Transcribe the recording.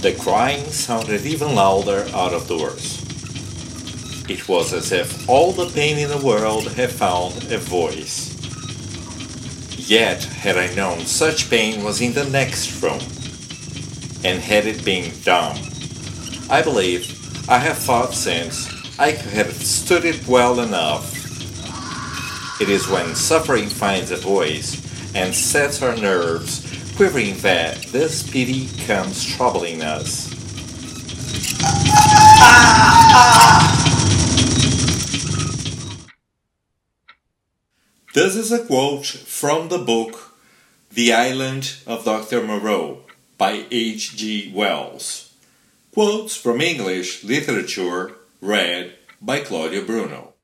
The crying sounded even louder out of doors. It was as if all the pain in the world had found a voice. Yet, had I known such pain was in the next room, and had it been dumb, I believe I have thought since I could have stood it well enough. It is when suffering finds a voice and sets our nerves quivering that this pity comes troubling us. This is a quote from the book The Island of Dr. Moreau by H. G. Wells. Quotes from English literature read by Claudio Bruno.